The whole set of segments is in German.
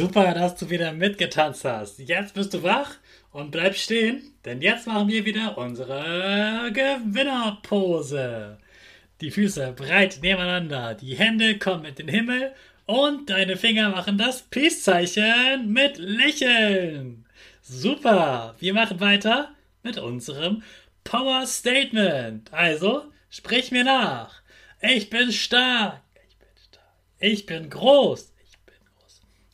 Super, dass du wieder mitgetanzt hast. Jetzt bist du wach und bleib stehen, denn jetzt machen wir wieder unsere Gewinnerpose. Die Füße breit nebeneinander, die Hände kommen mit den Himmel und deine Finger machen das Peace-Zeichen mit Lächeln. Super, wir machen weiter mit unserem Power Statement. Also, sprich mir nach. Ich bin stark. Ich bin stark. Ich bin groß.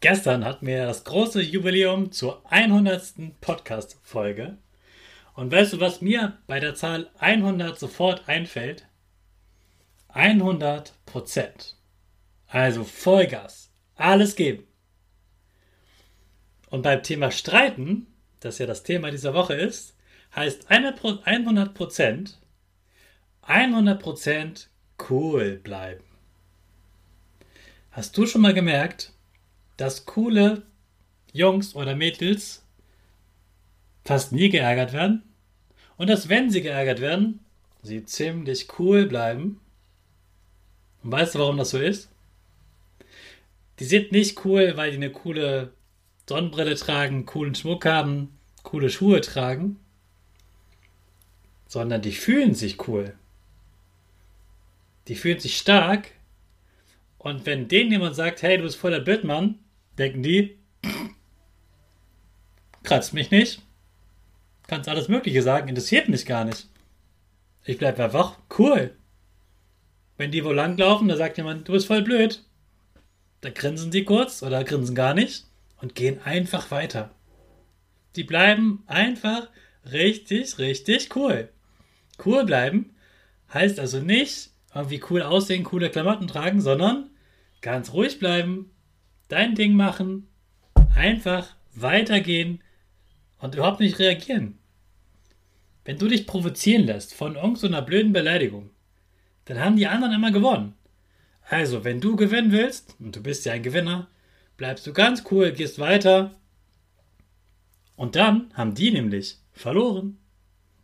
Gestern hatten wir das große Jubiläum zur 100. Podcast-Folge. Und weißt du, was mir bei der Zahl 100 sofort einfällt? 100 Prozent. Also Vollgas. Alles geben. Und beim Thema Streiten, das ja das Thema dieser Woche ist, heißt 100 Prozent, 100 Prozent cool bleiben. Hast du schon mal gemerkt, dass coole Jungs oder Mädels fast nie geärgert werden und dass, wenn sie geärgert werden, sie ziemlich cool bleiben. Und weißt du, warum das so ist? Die sind nicht cool, weil die eine coole Sonnenbrille tragen, coolen Schmuck haben, coole Schuhe tragen, sondern die fühlen sich cool. Die fühlen sich stark. Und wenn denen jemand sagt, hey, du bist voller Blödmann, denken die, kratzt mich nicht, kannst alles Mögliche sagen, interessiert mich gar nicht. Ich bleib einfach cool. Wenn die wo langlaufen, da sagt jemand, du bist voll blöd. Da grinsen die kurz oder grinsen gar nicht und gehen einfach weiter. Die bleiben einfach richtig, richtig cool. Cool bleiben heißt also nicht irgendwie cool aussehen, coole Klamotten tragen, sondern ganz ruhig bleiben, dein Ding machen, einfach weitergehen und überhaupt nicht reagieren. Wenn du dich provozieren lässt von irgendeiner blöden Beleidigung, dann haben die anderen immer gewonnen. Also, wenn du gewinnen willst, und du bist ja ein Gewinner, bleibst du ganz cool, gehst weiter. Und dann haben die nämlich verloren.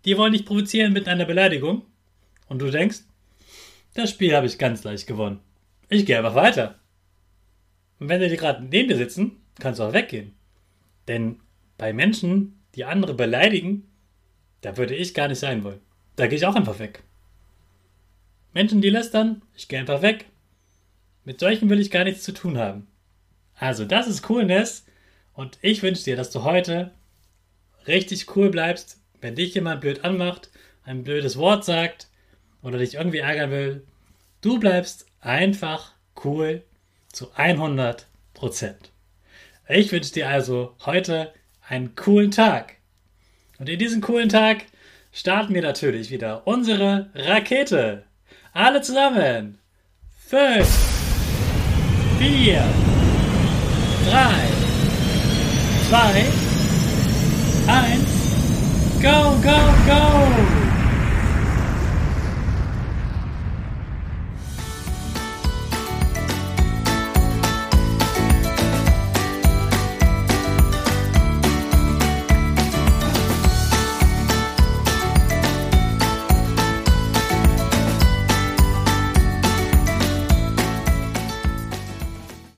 Die wollen dich provozieren mit einer Beleidigung. Und du denkst, das Spiel habe ich ganz leicht gewonnen. Ich gehe einfach weiter. Und wenn sie gerade neben dir sitzen, kannst du auch weggehen. Denn bei Menschen, die andere beleidigen, da würde ich gar nicht sein wollen. Da gehe ich auch einfach weg. Menschen, die lästern, ich gehe einfach weg. Mit solchen will ich gar nichts zu tun haben. Also, das ist Coolness. Und ich wünsche dir, dass du heute richtig cool bleibst, wenn dich jemand blöd anmacht, ein blödes Wort sagt oder dich irgendwie ärgern will. Du bleibst einfach cool zu 100 Prozent. Ich wünsche dir also heute einen coolen Tag. Und in diesem coolen Tag starten wir natürlich wieder unsere Rakete. Alle zusammen. fünf, vier, drei, zwei, eins, go, go, go!